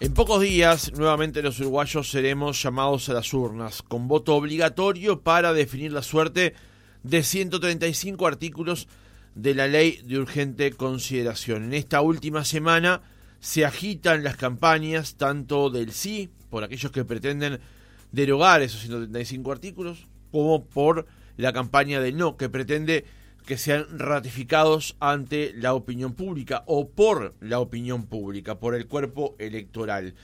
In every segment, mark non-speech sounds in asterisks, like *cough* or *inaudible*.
En pocos días, nuevamente los uruguayos seremos llamados a las urnas, con voto obligatorio para definir la suerte de 135 artículos de la ley de urgente consideración. En esta última semana se agitan las campañas tanto del sí, por aquellos que pretenden derogar esos 135 artículos, como por la campaña del no, que pretende que sean ratificados ante la opinión pública o por la opinión pública, por el cuerpo electoral.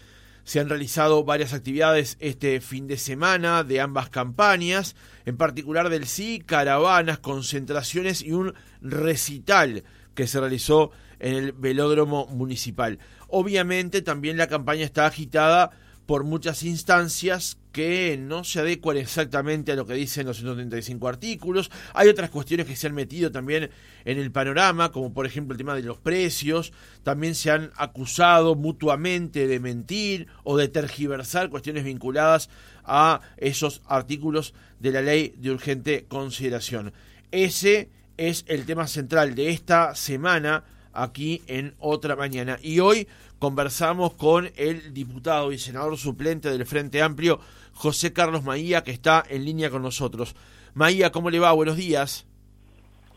Se han realizado varias actividades este fin de semana de ambas campañas, en particular del sí, caravanas, concentraciones y un recital que se realizó en el velódromo municipal. Obviamente también la campaña está agitada por muchas instancias que no se adecuan exactamente a lo que dicen los 135 artículos. Hay otras cuestiones que se han metido también en el panorama, como por ejemplo el tema de los precios. También se han acusado mutuamente de mentir o de tergiversar cuestiones vinculadas a esos artículos de la ley de urgente consideración. Ese es el tema central de esta semana aquí en otra mañana. Y hoy conversamos con el diputado y senador suplente del Frente Amplio, José Carlos Maía, que está en línea con nosotros. Maía, ¿cómo le va? Buenos días.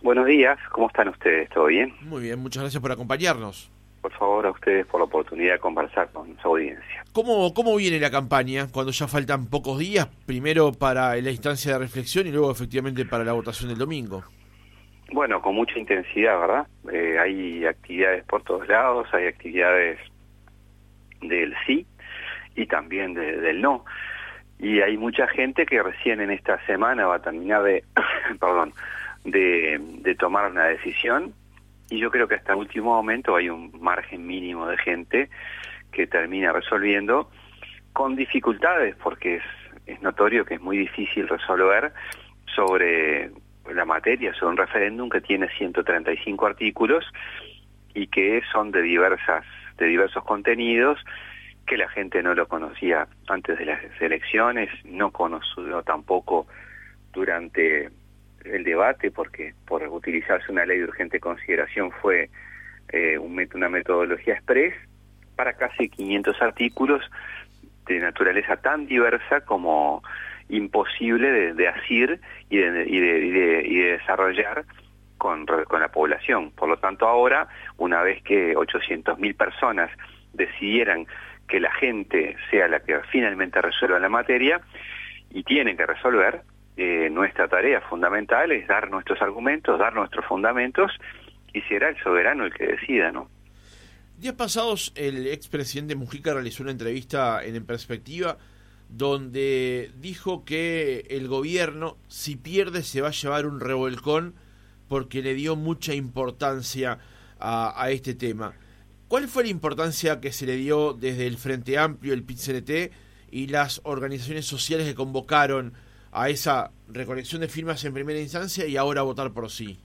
Buenos días, ¿cómo están ustedes? ¿Todo bien? Muy bien, muchas gracias por acompañarnos. Por favor, a ustedes por la oportunidad de conversar con su audiencia. ¿Cómo, cómo viene la campaña cuando ya faltan pocos días? Primero para la instancia de reflexión y luego efectivamente para la votación del domingo. Bueno, con mucha intensidad, ¿verdad? Eh, hay actividades por todos lados, hay actividades del sí y también del no. Y hay mucha gente que recién en esta semana va a terminar de, *coughs* perdón, de, tomar una decisión y yo creo que hasta el último momento hay un margen mínimo de gente que termina resolviendo con dificultades porque es notorio que es muy difícil resolver sobre la materia sobre un referéndum que tiene 135 artículos y que son de diversas de diversos contenidos que la gente no lo conocía antes de las elecciones, no conoció tampoco durante el debate porque por utilizarse una ley de urgente consideración fue eh, una metodología express para casi 500 artículos de naturaleza tan diversa como imposible de, de asir y de, y de, y de, desarrollar con, con la población. Por lo tanto, ahora, una vez que 800.000 personas decidieran que la gente sea la que finalmente resuelva la materia, y tienen que resolver, eh, nuestra tarea fundamental es dar nuestros argumentos, dar nuestros fundamentos, y será el soberano el que decida, ¿no? Días pasados, el expresidente Mujica realizó una entrevista en En Perspectiva donde dijo que el gobierno, si pierde, se va a llevar un revolcón porque le dio mucha importancia a, este tema. ¿Cuál fue la importancia que se le dio desde el Frente Amplio, el PIT-CNT y las organizaciones sociales que convocaron a esa recolección de firmas en primera instancia y ahora votar por sí?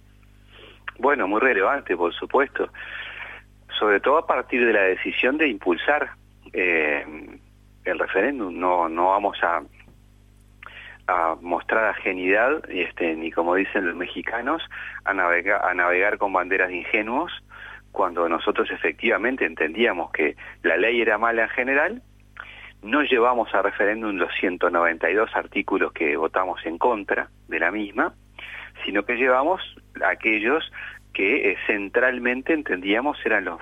Bueno, muy relevante, por supuesto. Sobre todo a partir de la decisión de impulsar eh, el referéndum, no, no vamos a, a mostrar ajenidad, este, ni como dicen los mexicanos, a navegar, a navegar con banderas de ingenuos, cuando nosotros efectivamente entendíamos que la ley era mala en general, no llevamos a referéndum los 192 artículos que votamos en contra de la misma, sino que llevamos aquellos que eh, centralmente entendíamos eran los,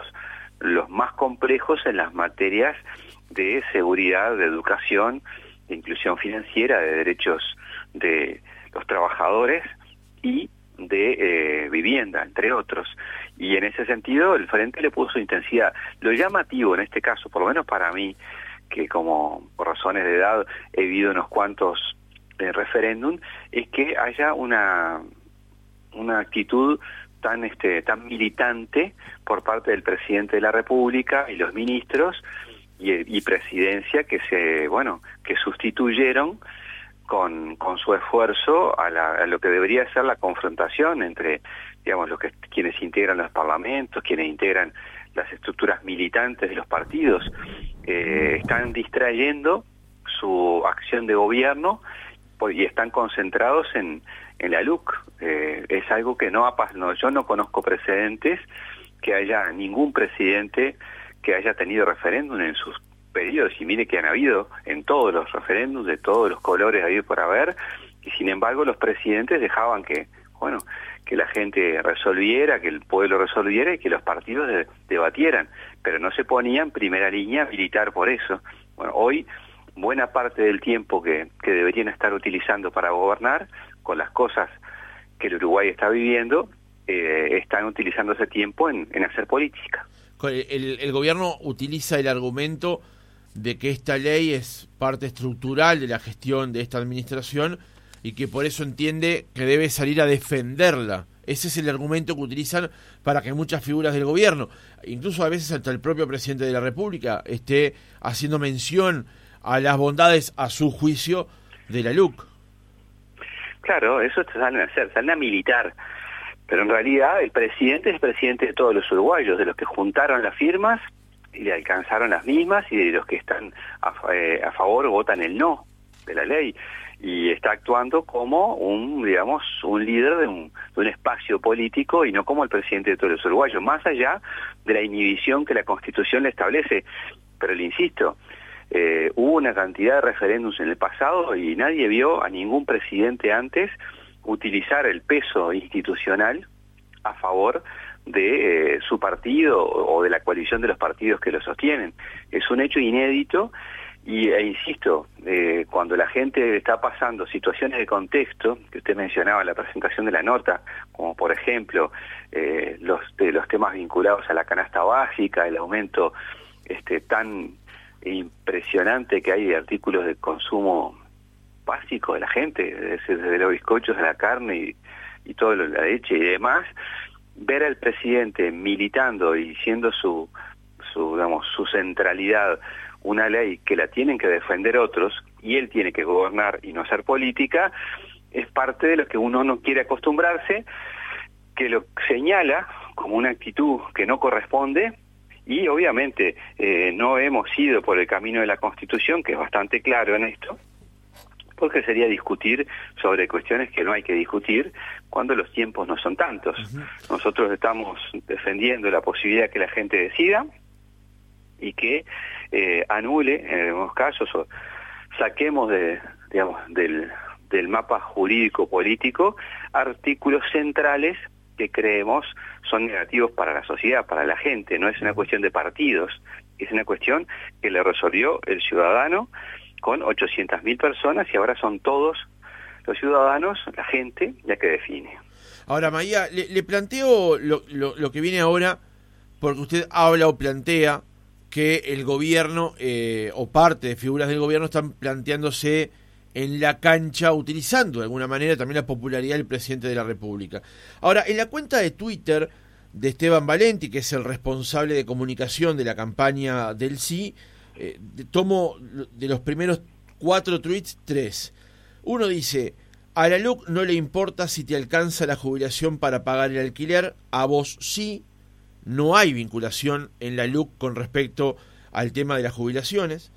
los más complejos en las materias de seguridad, de educación, de inclusión financiera, de derechos de los trabajadores y de eh, vivienda, entre otros. Y en ese sentido el Frente le puso intensidad. Lo llamativo en este caso, por lo menos para mí, que como por razones de edad he vivido unos cuantos eh, referéndum, es que haya una, una actitud tan este tan militante por parte del presidente de la República y los ministros y, presidencia que se bueno que sustituyeron con, con su esfuerzo a, la, lo que debería ser la confrontación entre digamos los que quienes integran los parlamentos quienes integran las estructuras militantes de los partidos eh, están distrayendo su acción de gobierno y están concentrados en, en la LUC. Eh, es algo que no ha pasado, yo no conozco precedentes que haya ningún presidente que haya tenido referéndum en sus periodos, y mire que han habido en todos los referéndums, de todos los colores habido por haber, y sin embargo los presidentes dejaban que, bueno, que la gente resolviera, que el pueblo resolviera y que los partidos debatieran, pero no se ponía en primera línea militar por eso. Bueno, hoy buena parte del tiempo que, que deberían estar utilizando para gobernar, con las cosas que el Uruguay está viviendo, eh, están utilizando ese tiempo en, en hacer política. El, gobierno utiliza el argumento de que esta ley es parte estructural de la gestión de esta administración y que por eso entiende que debe salir a defenderla. Ese es el argumento que utilizan para que muchas figuras del gobierno, incluso a veces hasta el propio presidente de la República, esté haciendo mención a las bondades, a su juicio, de la LUC. Claro, eso salen a hacer, salen a militar. Pero en realidad el presidente es presidente de todos los uruguayos, de los que juntaron las firmas y le alcanzaron las mismas y de los que están a, eh, favor votan el no de la ley y está actuando como un, digamos, un líder de un, de un espacio político y no como el presidente de todos los uruguayos, más allá de la inhibición que la Constitución le establece. Pero le insisto, eh, hubo una cantidad de referéndums en el pasado y nadie vio a ningún presidente antes utilizar el peso institucional a favor de eh, su partido o de la coalición de los partidos que lo sostienen. Es un hecho inédito y, e insisto, eh, cuando la gente está pasando situaciones de contexto, que usted mencionaba en la presentación de la nota, como por ejemplo eh, los, los temas vinculados a la canasta básica, el aumento este, tan impresionante que hay de artículos de consumo básico de la gente, desde los bizcochos a la carne y, todo lo, la leche y demás, ver al presidente militando y siendo su, su, digamos, su centralidad una ley que la tienen que defender otros y él tiene que gobernar y no hacer política, es parte de lo que uno no quiere acostumbrarse, que lo señala como una actitud que no corresponde y obviamente eh, no hemos ido por el camino de la Constitución, que es bastante claro en esto, porque sería discutir sobre cuestiones que no hay que discutir cuando los tiempos no son tantos. Nosotros estamos defendiendo la posibilidad que la gente decida, y que eh, anule en algunos casos o saquemos de digamos del, del mapa jurídico político artículos centrales que creemos son negativos para la sociedad, para la gente, no es una cuestión de partidos, es una cuestión que le resolvió el ciudadano con 800.000 personas y ahora son todos los ciudadanos, la gente, la que define. Ahora, María, le, planteo lo, lo, lo, que viene ahora, porque usted habla o plantea que el gobierno eh, o parte de figuras del gobierno están planteándose en la cancha, utilizando de alguna manera también la popularidad del presidente de la República. Ahora, en la cuenta de Twitter de Esteban Valenti, que es el responsable de comunicación de la campaña del sí, eh, tomo de los primeros cuatro tweets tres. Uno dice, a la LUC no le importa si te alcanza la jubilación para pagar el alquiler, a vos sí, no hay vinculación en la LUC con respecto al tema de las jubilaciones.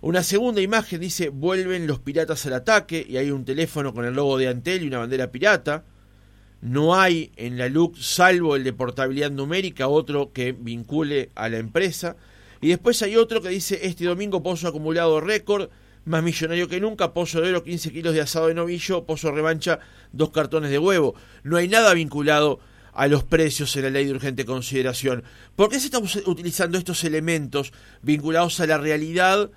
Una segunda imagen dice, vuelven los piratas al ataque y hay un teléfono con el logo de Antel y una bandera pirata. No hay en la LUC, salvo el de portabilidad numérica, otro que vincule a la empresa. Y después hay otro que dice, este domingo pozo acumulado récord, más millonario que nunca, pozo de oro, 15 kilos de asado de novillo, pozo revancha, dos cartones de huevo. No hay nada vinculado a los precios en la ley de urgente consideración. ¿Por qué se están utilizando estos elementos vinculados a la realidad,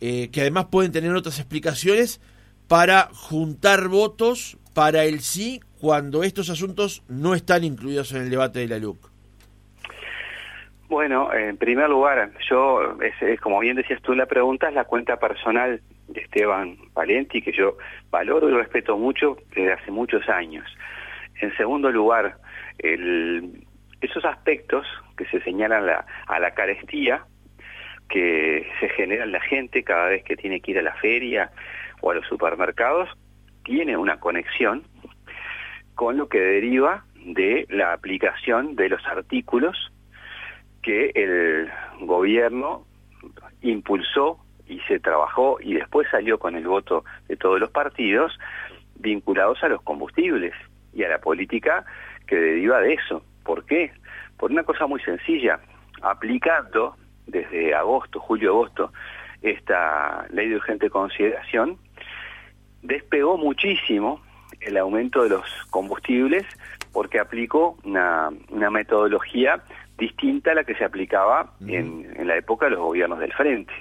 eh, que además pueden tener otras explicaciones, para juntar votos para el sí cuando estos asuntos no están incluidos en el debate de la LUC? Bueno, en primer lugar, yo, es, como bien decías tú en la pregunta, es la cuenta personal de Esteban Valenti, que yo valoro y respeto mucho desde hace muchos años. En segundo lugar, el, esos aspectos que se señalan a la carestía que se genera en la gente cada vez que tiene que ir a la feria o a los supermercados, tiene una conexión con lo que deriva de la aplicación de los artículos que el gobierno impulsó y se trabajó y después salió con el voto de todos los partidos vinculados a los combustibles y a la política que deriva de eso. ¿Por qué? Por una cosa muy sencilla, aplicando desde agosto, julio-agosto, esta ley de urgente consideración, despegó muchísimo el aumento de los combustibles porque aplicó una, una metodología distinta a la que se aplicaba en, en la época de los gobiernos del frente.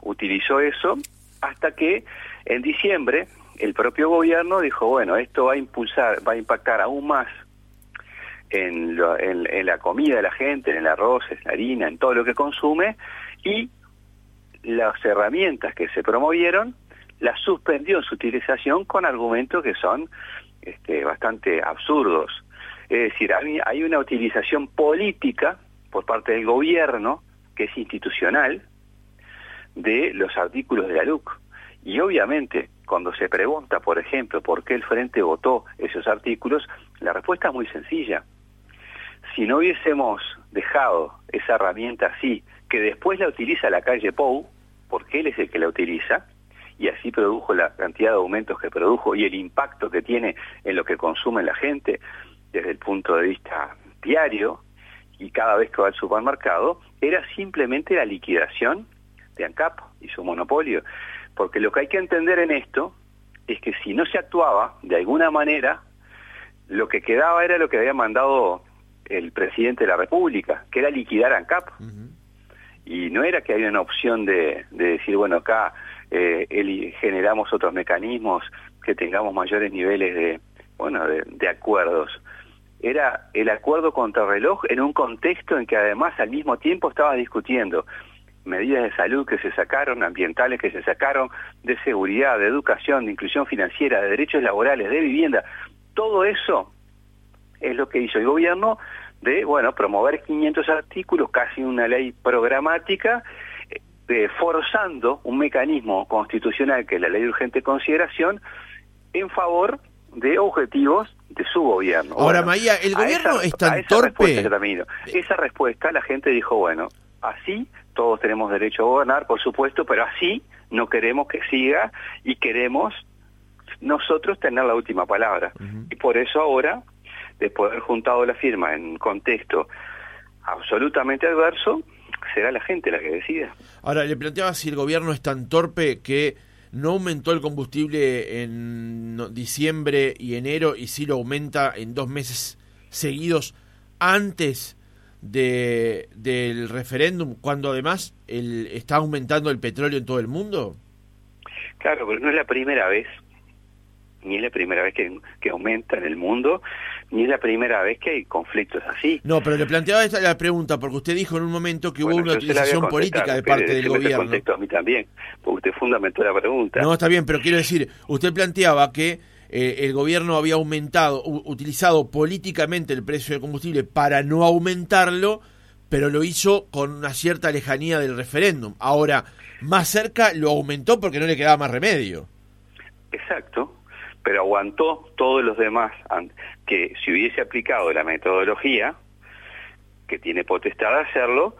Utilizó eso hasta que en diciembre el propio gobierno dijo, bueno, esto va a impulsar, va a impactar aún más en, en, la comida de la gente, en el arroz, en la harina, en todo lo que consume, y las herramientas que se promovieron las suspendió en su utilización con argumentos que son este, bastante absurdos. Es decir, hay, una utilización política por parte del gobierno, que es institucional, de los artículos de la LUC. Y obviamente, cuando se pregunta, por ejemplo, por qué el Frente votó esos artículos, la respuesta es muy sencilla. Si no hubiésemos dejado esa herramienta así, que después la utiliza la calle Pou, porque él es el que la utiliza, y así produjo la cantidad de aumentos que produjo y el impacto que tiene en lo que consume la gente desde el punto de vista diario y cada vez que va al supermercado, era simplemente la liquidación de ANCAP y su monopolio. Porque lo que hay que entender en esto es que si no se actuaba de alguna manera, lo que quedaba era lo que había mandado el presidente de la República, que era liquidar ANCAP. Y no era que había una opción de, decir, bueno, acá eh, generamos otros mecanismos que tengamos mayores niveles de, bueno, de, acuerdos. Era el acuerdo contra reloj en un contexto en que además al mismo tiempo estaba discutiendo medidas de salud que se sacaron, ambientales que se sacaron, de seguridad, de educación, de inclusión financiera, de derechos laborales, de vivienda. Todo eso es lo que hizo el gobierno de, bueno, promover 500 artículos, casi una ley programática, eh, forzando un mecanismo constitucional que es la ley de urgente consideración en favor de objetivos de su gobierno. Ahora, María, ¿el gobierno es tan torpe? esa respuesta la gente dijo, bueno, así todos tenemos derecho a gobernar, por supuesto, pero así no queremos que siga y queremos nosotros tener la última palabra. Y por eso ahora, después de haber juntado la firma en contexto absolutamente adverso, será la gente la que decida. Ahora, le planteaba si el gobierno es tan torpe que no aumentó el combustible en diciembre y enero y sí lo aumenta en dos meses seguidos antes de, del referéndum, cuando además el, está aumentando el petróleo en todo el mundo? Claro, pero no es la primera vez, ni es la primera vez que, que aumenta en el mundo, ni es la primera vez que hay conflictos así. No, pero le planteaba esta la pregunta, porque usted dijo en un momento que hubo una utilización política de parte del gobierno. a mí también, porque usted fundamentó la pregunta. No, está bien, pero quiero decir, usted planteaba que eh, el gobierno había aumentado, utilizado políticamente el precio del combustible para no aumentarlo, pero lo hizo con una cierta lejanía del referéndum. Ahora, más cerca lo aumentó porque no le quedaba más remedio. Exacto, pero aguantó todos los demás que si hubiese aplicado la metodología, que tiene potestad de hacerlo,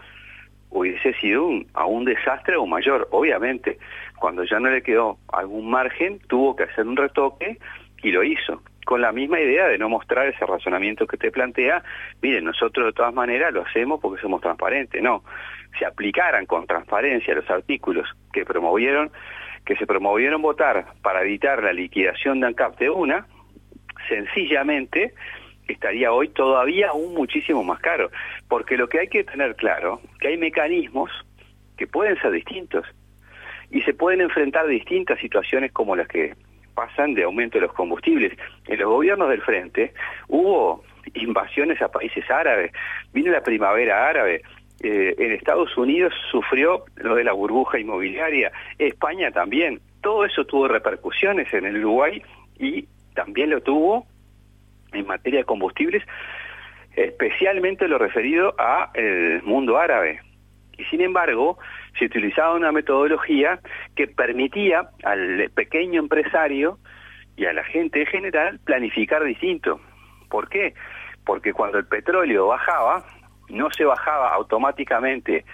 hubiese sido a un desastre o mayor. Obviamente, cuando ya no le quedó algún margen, tuvo que hacer un retoque y lo hizo con la misma idea de no mostrar ese razonamiento que te plantea, miren, nosotros de todas maneras lo hacemos porque somos transparentes, no, si aplicaran con transparencia los artículos que promovieron, que se promovieron votar para evitar la liquidación de ANCAP de una, sencillamente estaría hoy todavía aún muchísimo más caro, porque lo que hay que tener claro, que hay mecanismos que pueden ser distintos y se pueden enfrentar distintas situaciones como las que pasan de aumento de los combustibles. En los gobiernos del frente hubo invasiones a países árabes, vino la primavera árabe, eh, en Estados Unidos sufrió lo de la burbuja inmobiliaria, España también, todo eso tuvo repercusiones en el Uruguay y también lo tuvo en materia de combustibles, especialmente lo referido a el mundo árabe. Y sin embargo, se utilizaba una metodología que permitía al pequeño empresario y a la gente en general planificar distinto. ¿Por qué? Porque cuando el petróleo bajaba, no se bajaba automáticamente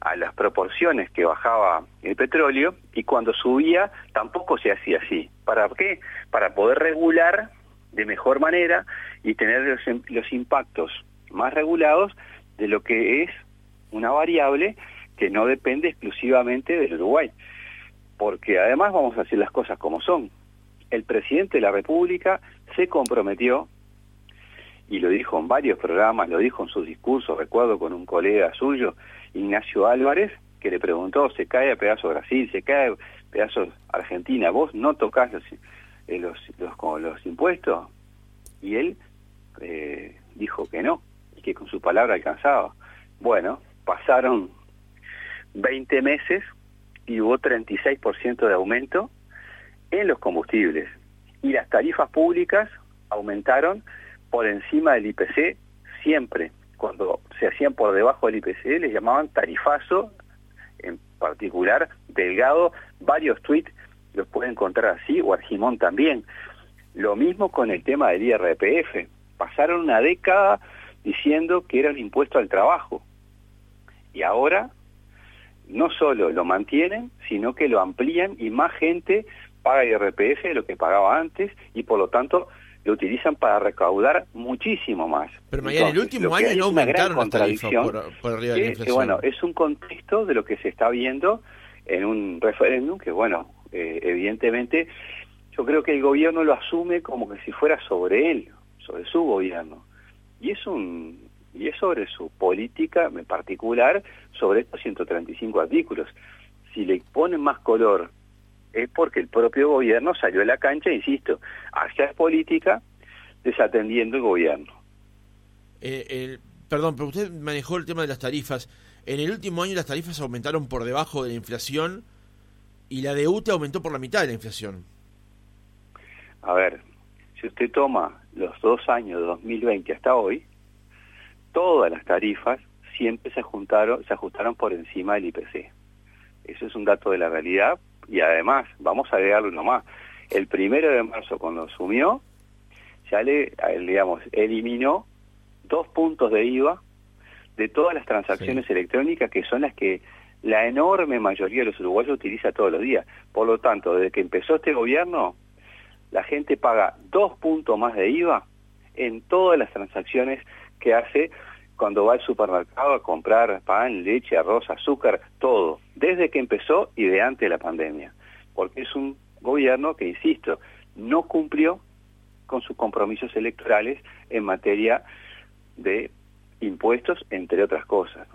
a las proporciones que bajaba el petróleo y cuando subía tampoco se hacía así. ¿Para qué? Para poder regular de mejor manera y tener los, los impactos más regulados de lo que es una variable que no depende exclusivamente del Uruguay. Porque además vamos a decir las cosas como son. El presidente de la República se comprometió, y lo dijo en varios programas, lo dijo en sus discursos, recuerdo con un colega suyo, Ignacio Álvarez, que le preguntó, se cae a pedazos Brasil, se cae a pedazos Argentina, vos no tocás los, eh, los, los, los impuestos. Y él eh, dijo que no, y que con su palabra alcanzaba. Bueno, pasaron 20 meses y hubo 36% de aumento en los combustibles. Y las tarifas públicas aumentaron por encima del IPC siempre. Cuando se hacían por debajo del IPC les llamaban tarifazo, en particular Delgado, varios tweets los puede encontrar así, o Argimón también. Lo mismo con el tema del IRPF. Pasaron una década diciendo que era un impuesto al trabajo. Y ahora no solo lo mantienen, sino que lo amplían y más gente paga IRPF de lo que pagaba antes y por lo tanto lo utilizan para recaudar muchísimo más. Pero en el último año no aumentaron las tarifas por, arriba de la inflación. bueno, es un contexto de lo que se está viendo en un referéndum que, bueno, eh, evidentemente yo creo que el gobierno lo asume como que si fuera sobre él, sobre su gobierno. Y es un y es sobre su política en particular sobre estos 135 artículos. Si le ponen más color es porque el propio gobierno salió a la cancha, insisto, hacia política desatendiendo el gobierno. Eh, perdón, pero usted manejó el tema de las tarifas. En el último año las tarifas aumentaron por debajo de la inflación y la de UTE aumentó por la mitad de la inflación. A ver, si usted toma los dos años de 2020 hasta hoy, todas las tarifas siempre se ajustaron, se ajustaron por encima del IPC. Eso es un dato de la realidad y además, vamos a agregarlo nomás, el primero de marzo cuando asumió, ya le, digamos, eliminó dos puntos de IVA de todas las transacciones electrónicas que son las que la enorme mayoría de los uruguayos utiliza todos los días. Por lo tanto, desde que empezó este gobierno, la gente paga dos puntos más de IVA en todas las transacciones que hace cuando va al supermercado a comprar pan, leche, arroz, azúcar, todo, desde que empezó y de antes de la pandemia. Porque es un gobierno que, insisto, no cumplió con sus compromisos electorales en materia de impuestos, entre otras cosas.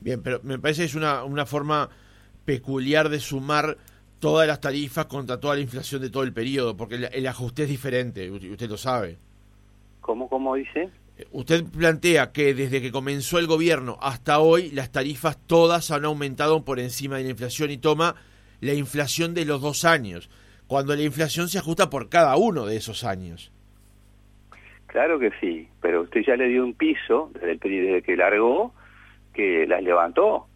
Bien, pero me parece que es una, una forma peculiar de sumar todas las tarifas contra toda la inflación de todo el periodo, porque el, el ajuste es diferente, usted lo sabe. ¿Cómo, cómo dice? Usted plantea que desde que comenzó el gobierno hasta hoy las tarifas todas han aumentado por encima de la inflación y toma la inflación de los dos años, cuando la inflación se ajusta por cada uno de esos años. Claro que sí, pero usted ya le dio un piso desde, el, desde que largó que las levantó.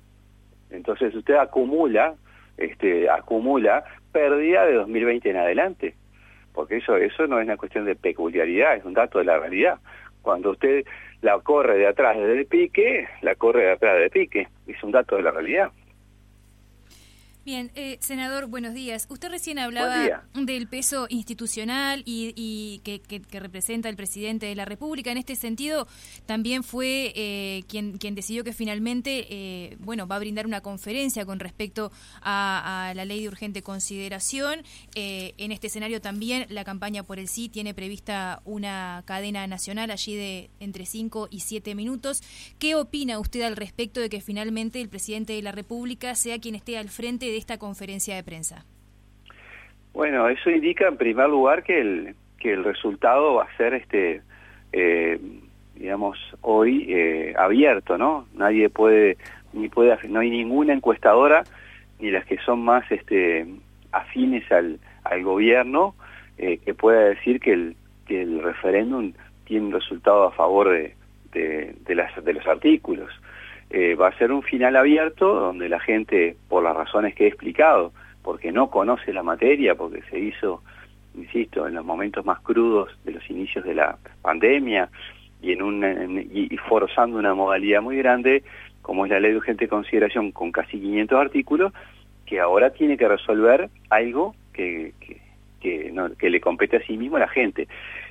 Entonces usted acumula, este, acumula pérdida de 2020 en adelante, porque eso, eso no es una cuestión de peculiaridad, es un dato de la realidad. Cuando usted la corre de atrás desde el pique, la corre de atrás del pique. Es un dato de la realidad. Bien, eh, senador, buenos días. Usted recién hablaba del peso institucional y, que, representa el presidente de la República. En este sentido, también fue eh, quien, quien decidió que finalmente, eh, bueno, va a brindar una conferencia con respecto a, la ley de urgente consideración. en este escenario también la campaña por el sí tiene prevista una cadena nacional allí de entre 5 y 7 minutos. ¿Qué opina usted al respecto de que finalmente el presidente de la República sea quien esté al frente de esta conferencia de prensa? Bueno, eso indica en primer lugar que el, que el resultado va a ser, este eh, digamos, hoy eh, abierto, ¿no? Nadie puede, ni puede, no hay ninguna encuestadora, ni las que son más este, afines al, al gobierno, eh, que pueda decir que el, que el referéndum tiene un resultado a favor de, de, las, de los artículos. Eh, va a ser un final abierto donde la gente, por las razones que he explicado, porque no conoce la materia, porque se hizo, insisto, en los momentos más crudos de los inicios de la pandemia y, en un, y, forzando una modalidad muy grande, como es la ley de urgente consideración con casi 500 artículos, que ahora tiene que resolver algo que, que, que le compete a sí mismo a la gente.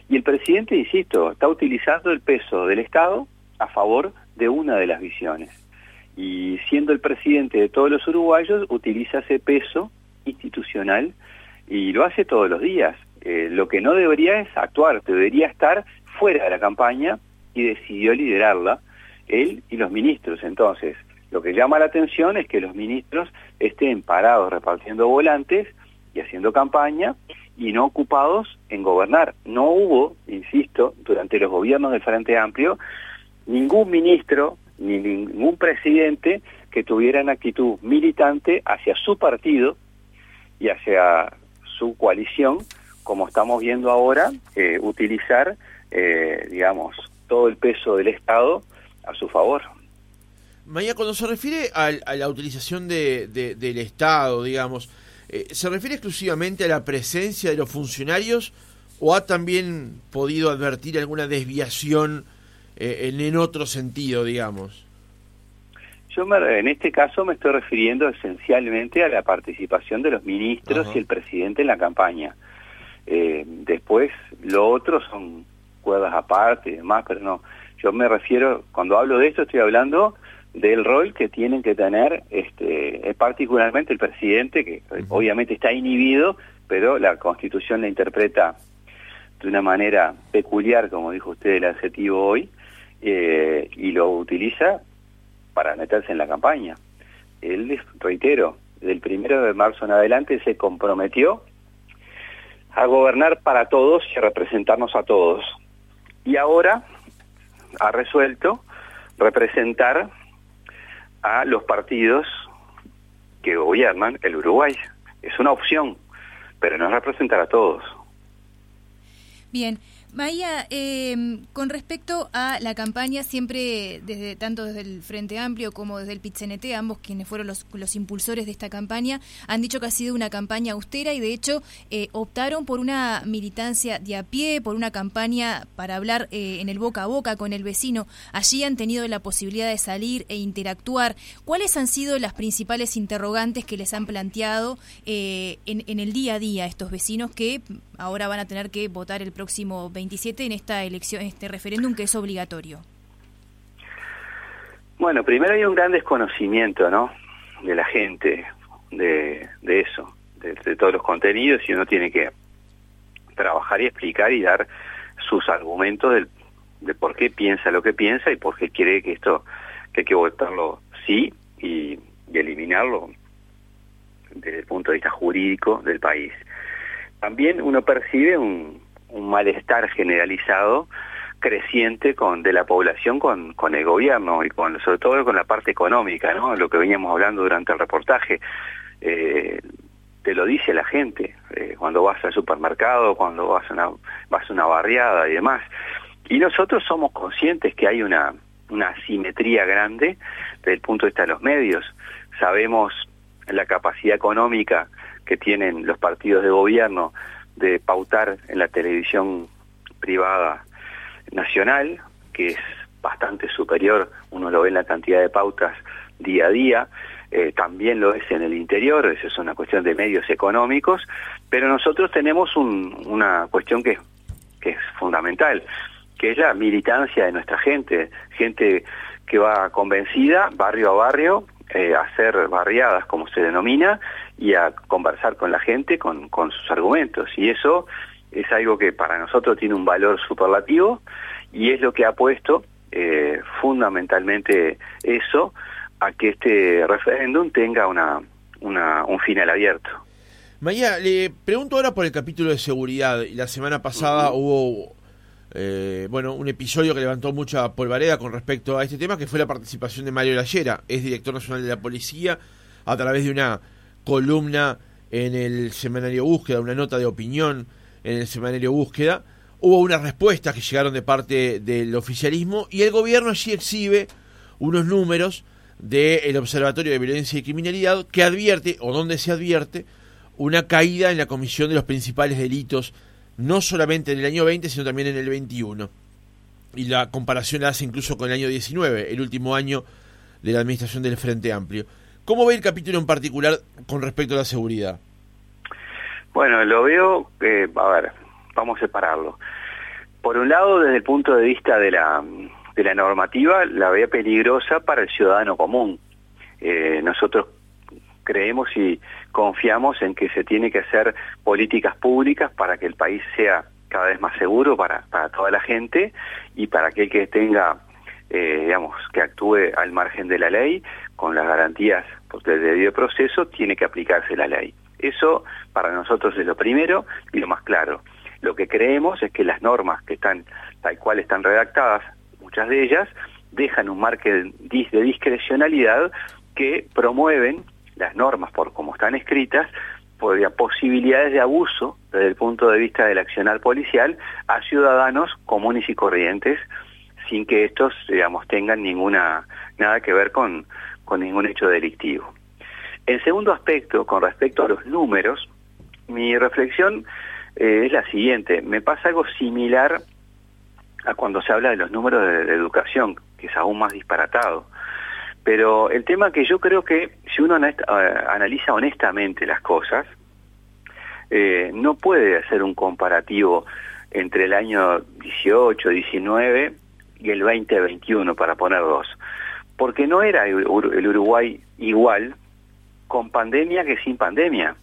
Y el presidente, insisto, está utilizando el peso del Estado a favor de una de las visiones. y siendo el presidente de todos los uruguayos, utiliza ese peso institucional y lo hace todos los días. Eh, lo que no debería es actuar, debería estar fuera de la campaña y decidió liderarla él y los ministros. Entonces, lo que llama la atención es que los ministros estén parados repartiendo volantes y haciendo campaña y no ocupados en gobernar. No hubo, insisto, durante los gobiernos del Frente Amplio, ningún ministro ni ningún presidente que tuviera una actitud militante hacia su partido y hacia su coalición, como estamos viendo ahora, eh, utilizar, eh, digamos, todo el peso del Estado a su favor. María, cuando se refiere a, la utilización de, del Estado, digamos, eh, ¿se refiere exclusivamente a la presencia de los funcionarios o ha también podido advertir alguna desviación en, en, otro sentido, digamos? Yo en este caso me estoy refiriendo esencialmente a la participación de los ministros y el presidente en la campaña. Eh, después, lo otro son cuerdas aparte y demás, pero no. Yo me refiero, cuando hablo de esto, estoy hablando del rol que tienen que tener este, eh, particularmente el presidente, que obviamente está inhibido, pero la Constitución la interpreta de una manera peculiar, como dijo usted el adjetivo hoy, eh, y lo utiliza para meterse en la campaña. Él, reitero, del primero de marzo en adelante se comprometió a gobernar para todos y a representarnos a todos. Y ahora ha resuelto representar a los partidos que gobiernan el Uruguay. Es una opción, pero no es representar a todos. Bien, Maía, eh, con respecto a la campaña, siempre desde tanto desde el Frente Amplio como desde el PITCNT, ambos quienes fueron los, los impulsores de esta campaña, han dicho que ha sido una campaña austera y de hecho eh, optaron por una militancia de a pie, por una campaña para hablar eh, en el boca a boca con el vecino. Allí han tenido la posibilidad de salir e interactuar. ¿Cuáles han sido las principales interrogantes que les han planteado eh, en, en el día a día estos vecinos que ahora van a tener que votar el próximo 27 en esta elección, este referéndum que es obligatorio? Bueno, primero hay un gran desconocimiento, ¿no? De la gente, de, de eso, de, todos los contenidos y uno tiene que trabajar y explicar y dar sus argumentos del, de por qué piensa lo que piensa y por qué quiere que esto, que hay que votarlo sí y eliminarlo desde el punto de vista jurídico del país también uno percibe un, malestar generalizado creciente de la población con, el gobierno y sobre todo con la parte económica, ¿no? Lo que veníamos hablando durante el reportaje. Eh, te lo dice la gente eh, cuando vas al supermercado, cuando vas a una vas a una barriada y demás. Y nosotros somos conscientes que hay una una asimetría grande desde el punto de vista de los medios. Sabemos la capacidad económica que tienen los partidos de gobierno de pautar en la televisión privada nacional, que es bastante superior, uno lo ve en la cantidad de pautas día a día, eh, también lo es en el interior, eso es una cuestión de medios económicos, pero nosotros tenemos una cuestión que, que es fundamental, que es la militancia de nuestra gente, gente que va convencida, barrio a barrio, eh, hacer barriadas, como se denomina, y a conversar con la gente con, con sus argumentos. Y eso es algo que para nosotros tiene un valor superlativo y es lo que ha puesto eh, fundamentalmente eso a que este referéndum tenga una, una, un final abierto. María, le pregunto ahora por el capítulo de seguridad. La semana pasada hubo eh, bueno, un episodio que levantó mucha polvareda con respecto a este tema, que fue la participación de Mario Lallera, es director nacional de la policía, a través de una columna en el semanario Búsqueda, una nota de opinión en el semanario Búsqueda. Hubo unas respuestas que llegaron de parte del oficialismo y el gobierno allí exhibe unos números del Observatorio de Violencia y Criminalidad que advierte, o donde se advierte, una caída en la comisión de los principales delitos no solamente en el año 20, sino también en el 21. Y la comparación la hace incluso con el año 19, el último año de la administración del Frente Amplio. ¿Cómo ve el capítulo en particular con respecto a la seguridad? Bueno, lo veo, eh, a ver, vamos a separarlo. Por un lado, desde el punto de vista de la, de la normativa la vea peligrosa para el ciudadano común. Eh, nosotros creemos y confiamos en que se tiene que hacer políticas públicas para que el país sea cada vez más seguro para, toda la gente y para aquel que tenga, eh, digamos, que actúe al margen de la ley con las garantías del debido proceso, tiene que aplicarse la ley. Eso para nosotros es lo primero y lo más claro. Lo que creemos es que las normas que están tal cual están redactadas, muchas de ellas, dejan un margen de discrecionalidad que promueven las normas por como están escritas, podría posibilidades de abuso desde el punto de vista del accionar policial a ciudadanos comunes y corrientes sin que estos, digamos, tengan ninguna nada que ver con, con ningún hecho delictivo. En segundo aspecto, con respecto a los números, mi reflexión eh, es la siguiente. Me pasa algo similar a cuando se habla de los números de educación, que es aún más disparatado. Pero el tema que yo creo que si uno eh, analiza honestamente las cosas, eh, no puede hacer un comparativo entre el año 18, 19 y el 2021, para poner dos. Porque no era el Uruguay igual con pandemia que sin pandemia.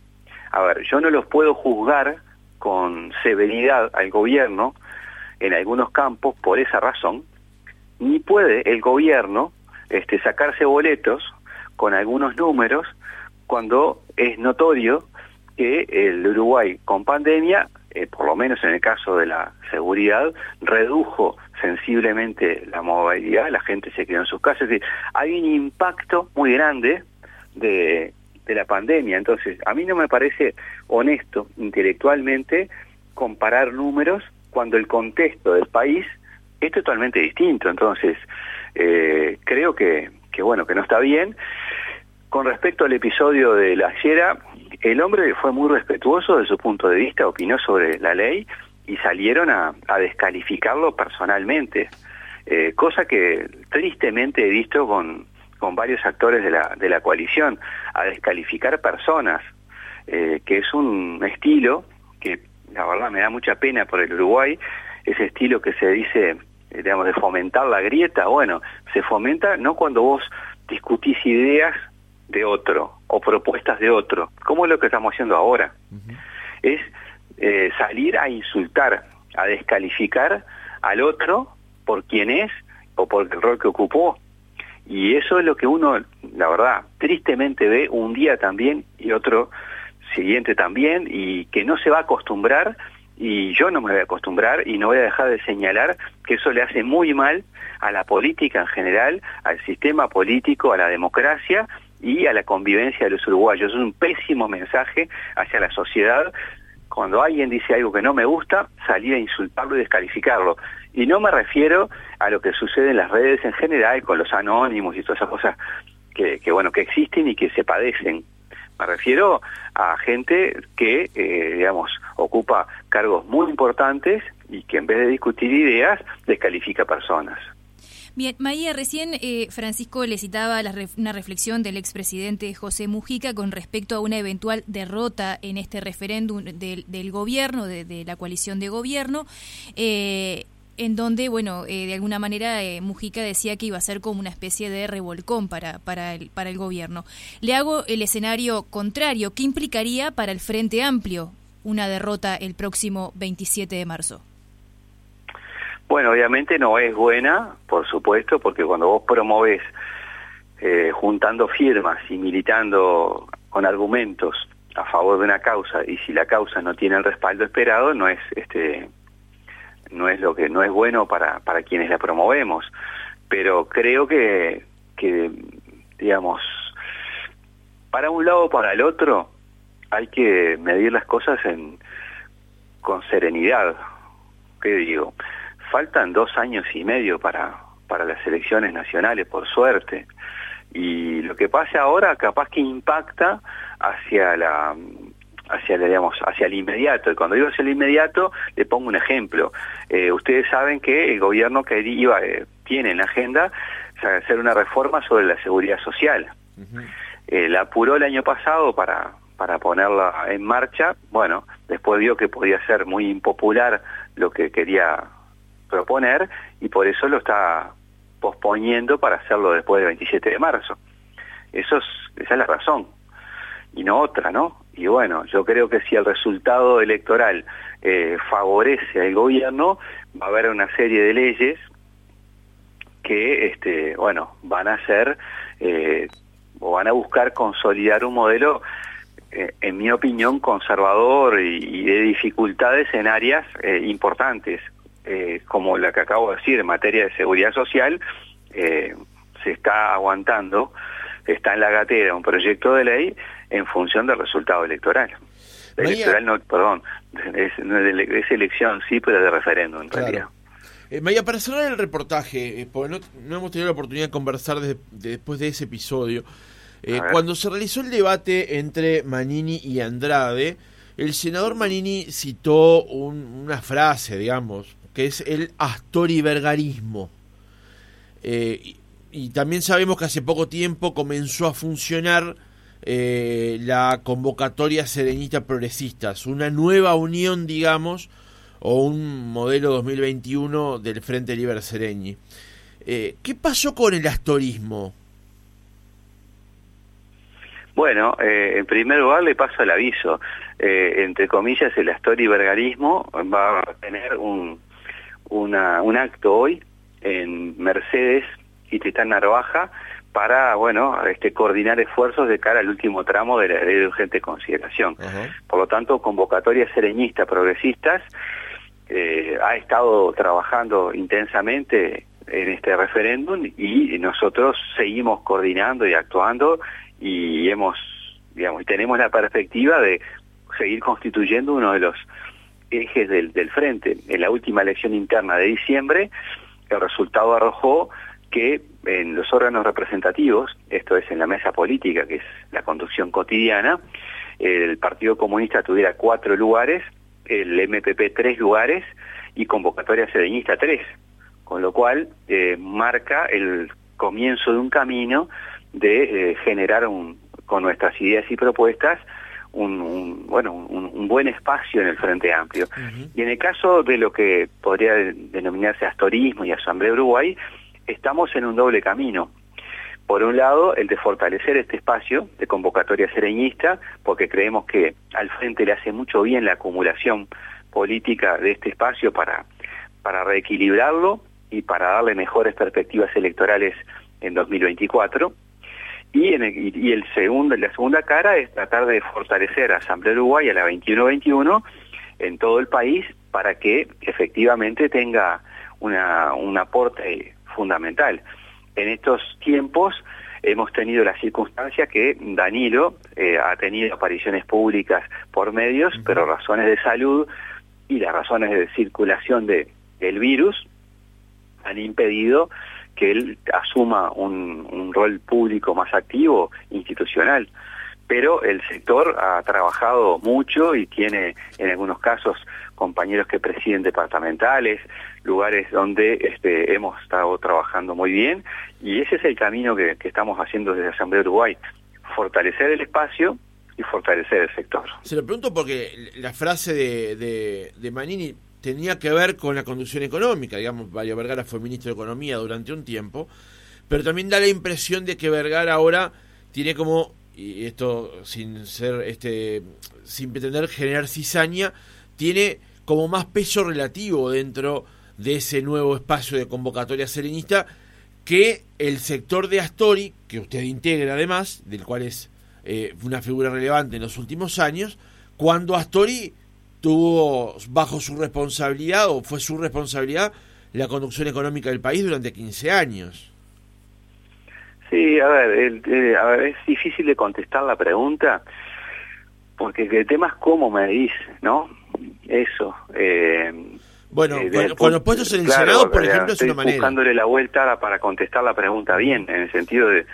A ver, yo no los puedo juzgar con severidad al gobierno en algunos campos por esa razón, ni puede el gobierno este, sacarse boletos con algunos números cuando es notorio que el Uruguay con pandemia, eh, por lo menos en el caso de la seguridad, redujo sensiblemente la movilidad, la gente se quedó en sus casas, es decir, hay un impacto muy grande de, de la pandemia, entonces a mí no me parece honesto intelectualmente comparar números cuando el contexto del país es totalmente distinto, entonces eh, creo que, bueno, que no está bien. Con respecto al episodio de la Fiera, el hombre fue muy respetuoso de su punto de vista, opinó sobre la ley y salieron a, descalificarlo personalmente, eh, cosa que tristemente he visto con, varios actores de la, de la coalición, a descalificar personas, eh, que es un estilo que la verdad me da mucha pena por el Uruguay, ese estilo que se dice digamos, de fomentar la grieta, bueno, se fomenta no cuando vos discutís ideas de otro o propuestas de otro, como es lo que estamos haciendo ahora. Es eh, salir a insultar, a descalificar al otro por quién es o por el rol que ocupó. Y eso es lo que uno, la verdad, tristemente ve un día también y otro siguiente también, y que no se va a acostumbrar y yo no me voy a acostumbrar y no voy a dejar de señalar que eso le hace muy mal a la política en general, al sistema político, a la democracia y a la convivencia de los uruguayos. Es un pésimo mensaje hacia la sociedad cuando alguien dice algo que no me gusta, salir a insultarlo y descalificarlo. Y no me refiero a lo que sucede en las redes en general, con los anónimos y todas esas cosas que, que bueno, que existen y que se padecen. Me refiero a gente que, eh, digamos, ocupa cargos muy importantes y que en vez de discutir ideas, descalifica personas. Bien, María, recién eh, Francisco le citaba una reflexión del expresidente José Mujica con respecto a una eventual derrota en este referéndum del, gobierno, de, de, la coalición de gobierno. Eh, en donde, bueno, eh, de alguna manera eh, Mujica decía que iba a ser como una especie de revolcón para, para, el, para el gobierno. Le hago el escenario contrario. ¿Qué implicaría para el Frente Amplio una derrota el próximo 27 de marzo? Bueno, obviamente no es buena, por supuesto, porque cuando vos promoves eh, juntando firmas y militando con argumentos a favor de una causa y si la causa no tiene el respaldo esperado, no es este no es lo que no es bueno para, para quienes la promovemos, pero creo que, que digamos, para un lado o para el otro hay que medir las cosas en, con serenidad. ¿Qué digo? Faltan dos años y medio para, para las elecciones nacionales, por suerte. Y lo que pase ahora capaz que impacta hacia la hacia, digamos, hacia el inmediato. Y cuando digo hacia el inmediato, le pongo un ejemplo. Eh, ustedes saben que el gobierno que iba, eh, tiene en la agenda hacer una reforma sobre la seguridad social. Eh, la apuró el año pasado para, para ponerla en marcha. Bueno, después vio que podía ser muy impopular lo que quería proponer y por eso lo está posponiendo para hacerlo después del 27 de marzo. Eso es, esa es la razón, y no otra, ¿no? Y bueno, yo creo que si el resultado electoral eh, favorece al gobierno, va a haber una serie de leyes que, este, bueno, van a ser eh, o van a buscar consolidar un modelo, eh, en mi opinión, conservador y, de dificultades en áreas importantes, como la que acabo de decir en materia de seguridad social, se está aguantando, está en la gatera un proyecto de ley en función del resultado electoral. Electoral no, perdón, es, es, elección sí, pero de referéndum en realidad. Eh, María, para cerrar el reportaje, eh, porque no, hemos tenido la oportunidad de conversar después de ese episodio, eh, cuando se realizó el debate entre Manini y Andrade, el senador Manini citó una frase, digamos, que es el astoribergarismo. Eh, y también sabemos que hace poco tiempo comenzó a funcionar eh, la convocatoria serenista progresistas, una nueva unión, digamos, o un modelo 2021 del Frente Libre Sereñi. Eh, ¿Qué pasó con el astorismo? Bueno, eh, en primer lugar le paso el aviso. entre comillas, el astoribergarismo va a tener un, una, un acto hoy en Mercedes y Titán Narvaja para, bueno, este, coordinar esfuerzos de cara al último tramo de la ley de urgente consideración. Por lo tanto, convocatoria sereñista progresistas eh, ha estado trabajando intensamente en este referéndum y nosotros seguimos coordinando y actuando y hemos, digamos, tenemos la perspectiva de seguir constituyendo uno de los ejes del, del frente. En la última elección interna de diciembre, el resultado arrojó que en los órganos representativos, esto es en la mesa política, que es la conducción cotidiana, el Partido Comunista tuviera cuatro lugares, el MPP tres lugares y convocatoria sedeñista tres, con lo cual eh, marca el comienzo de un camino de eh, generar un, con nuestras ideas y propuestas un, bueno un, buen espacio en el Frente Amplio. Y en el caso de lo que podría denominarse astorismo y Asamblea Uruguay, estamos en un doble camino. Por un lado, el de fortalecer este espacio de convocatoria sereñista, porque creemos que al frente le hace mucho bien la acumulación política de este espacio para, para reequilibrarlo y para darle mejores perspectivas electorales en 2024. Y, en el, y el segundo, la segunda cara es tratar de fortalecer a Asamblea Uruguay a la 21-21 en todo el país para que efectivamente tenga una, un aporte fundamental. En estos tiempos hemos tenido la circunstancia que Danilo eh, ha tenido apariciones públicas por medios, pero razones de salud y las razones de circulación de, del virus han impedido que él asuma un, un rol público más activo, institucional pero el sector ha trabajado mucho y tiene en algunos casos compañeros que presiden departamentales, lugares donde este, hemos estado trabajando muy bien y ese es el camino que, estamos haciendo desde Asamblea Uruguay, fortalecer el espacio y fortalecer el sector. Se lo pregunto porque la frase de, de, Manini tenía que ver con la conducción económica, digamos, Mario Vergara fue ministro de Economía durante un tiempo, pero también da la impresión de que Vergara ahora tiene como y esto sin ser este sin pretender generar cizaña tiene como más peso relativo dentro de ese nuevo espacio de convocatoria serenista que el sector de Astori, que usted integra además, del cual es eh, una figura relevante en los últimos años, cuando Astori tuvo bajo su responsabilidad o fue su responsabilidad la conducción económica del país durante 15 años. Sí, a ver, eh, a ver, es difícil de contestar la pregunta porque el tema es cómo me dice, ¿no? Eso. Eh, bueno, eh, con, los puestos en el Senado, por ejemplo, es una manera. buscándole la vuelta para contestar la pregunta bien, en el sentido de,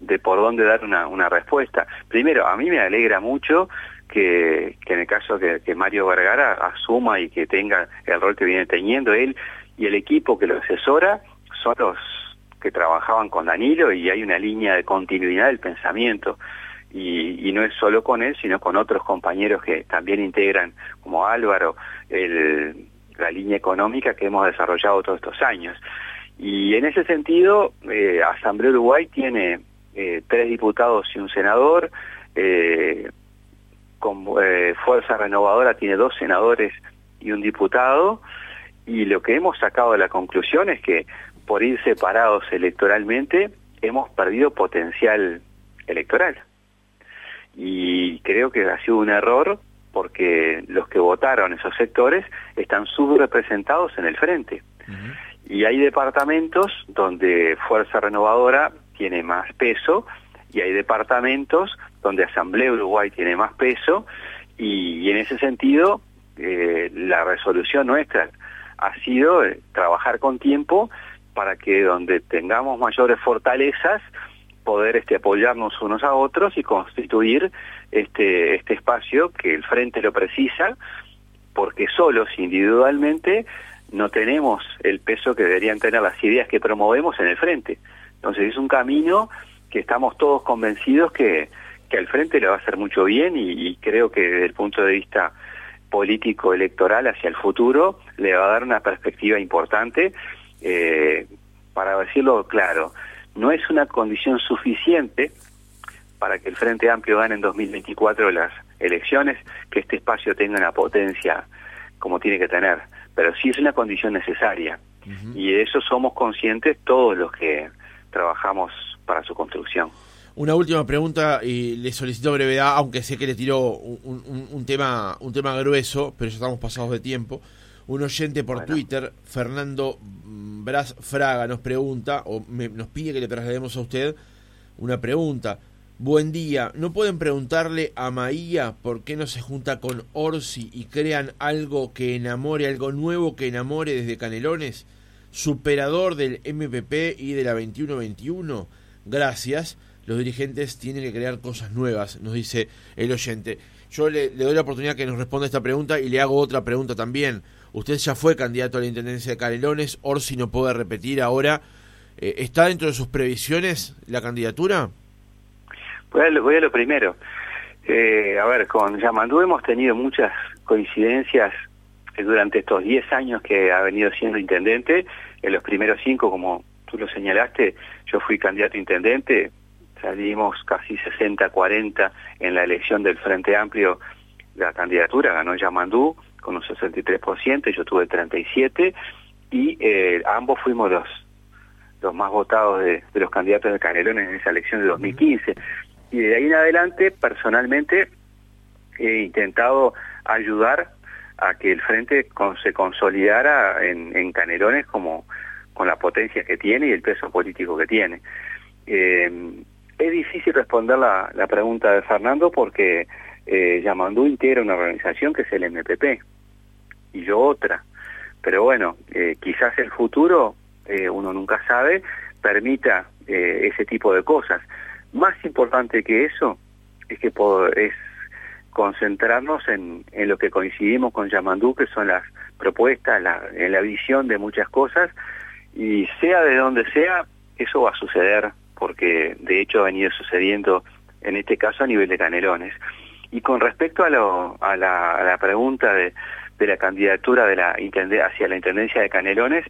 de, por dónde dar una, una respuesta. Primero, a mí me alegra mucho que, que en el caso que, que Mario Vergara asuma y que tenga el rol que viene teniendo él y el equipo que lo asesora, son los que trabajaban con Danilo y hay una línea de continuidad del pensamiento. Y, no es solo con él, sino con otros compañeros que también integran, como Álvaro, la línea económica que hemos desarrollado todos estos años. Y en ese sentido, eh, Asamblea Uruguay tiene eh, tres diputados y un senador, eh, con Fuerza Renovadora tiene dos senadores y un diputado, y lo que hemos sacado de la conclusión es que por ir separados electoralmente hemos perdido potencial electoral. Y creo que ha sido un error porque los que votaron esos sectores están subrepresentados en el frente. Y hay departamentos donde Fuerza Renovadora tiene más peso y hay departamentos donde Asamblea Uruguay tiene más peso y, en ese sentido eh, la resolución nuestra ha sido eh, trabajar con tiempo para que donde tengamos mayores fortalezas poder este, apoyarnos unos a otros y constituir este, este espacio que el frente lo precisa, porque solos, individualmente, no tenemos el peso que deberían tener las ideas que promovemos en el frente. Entonces es un camino que estamos todos convencidos que, al frente le va a hacer mucho bien y, creo que desde el punto de vista político electoral hacia el futuro le va a dar una perspectiva importante eh, para decirlo claro no es una condición suficiente para que el Frente Amplio gane en 2024 las elecciones, que este espacio tenga una potencia como tiene que tener, pero sí es una condición necesaria. Y de eso somos conscientes todos los que trabajamos para su construcción. Una última pregunta y le solicito brevedad, aunque sé que le tiró un, tema un tema grueso, pero ya estamos pasados de tiempo. Un oyente por Twitter, Fernando Bras Fraga, nos pregunta, o nos pide que le traslademos a usted una pregunta. Buen día, ¿no pueden preguntarle a Maía por qué no se junta con Orsi y crean algo que enamore, algo nuevo que enamore desde Canelones? Superador del MPP y de la 2121. Gracias. Los dirigentes tienen que crear cosas nuevas, nos dice el oyente. Yo le, le doy la oportunidad que nos responda esta pregunta y le hago otra pregunta también. Usted ya fue candidato a la Intendencia de Canelones, Orsi no puede repetir ahora. Eh, ¿Está dentro de sus previsiones la candidatura? Voy a lo, voy a lo primero. Eh, a ver, con Yamandú hemos tenido muchas coincidencias durante estos 10 años que ha venido siendo intendente. En los primeros 5, como tú lo señalaste, yo fui candidato a intendente, salimos casi 60-40 en la elección del Frente Amplio, la candidatura ganó Yamandú con un 63%, yo tuve 37%, y eh, ambos fuimos los los más votados de, los candidatos de Canelones en esa elección de 2015. Y de ahí en adelante, personalmente, he intentado ayudar a que el frente se consolidara en, Canelones como con la potencia que tiene y el peso político que tiene. Eh, es difícil responder la, la pregunta de Fernando porque eh, Yamandú integra una organización que es el MPP y yo otra. Pero bueno, eh, quizás el futuro, eh, uno nunca sabe, permita eh, ese tipo de cosas. Más importante que eso es que es concentrarnos en, en lo que coincidimos con Yamandú, que son las propuestas, la, en la visión de muchas cosas, y sea de donde sea, eso va a suceder, porque de hecho ha venido sucediendo en este caso a nivel de Canelones. Y con respecto a, la, pregunta de, la candidatura hacia la Intendencia de Canelones,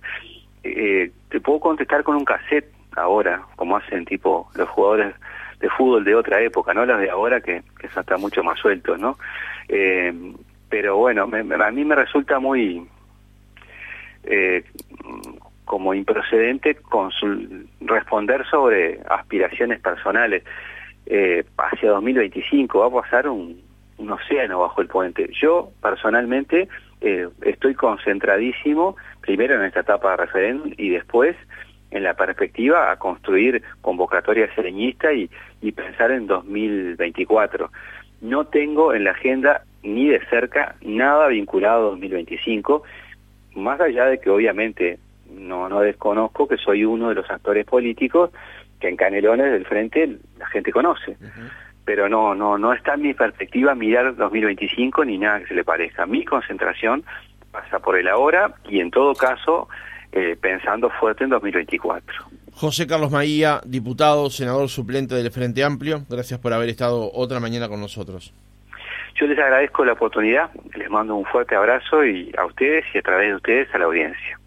eh, te puedo contestar con un cassette ahora, como hacen tipo los jugadores de fútbol de otra época, no los de ahora que, que están mucho más sueltos, ¿no? Eh, pero bueno, a mí me resulta muy eh, como improcedente responder sobre aspiraciones personales eh, hacia 2025 va a pasar un, océano bajo el puente. Yo personalmente eh, estoy concentradísimo primero en esta etapa de referéndum y después en la perspectiva a construir convocatoria sereñista y, y pensar en 2024. No tengo en la agenda ni de cerca nada vinculado a 2025, más allá de que obviamente no, no desconozco que soy uno de los actores políticos que en Canelones del frente la gente conoce. Pero no, no, no está en mi perspectiva mirar 2025 ni nada que se le parezca. Mi concentración pasa por el ahora y en todo caso eh, pensando fuerte en 2024. José Carlos Maía, diputado, senador suplente del Frente Amplio, gracias por haber estado otra mañana con nosotros. Yo les agradezco la oportunidad, les mando un fuerte abrazo y a ustedes y a través de ustedes a la audiencia.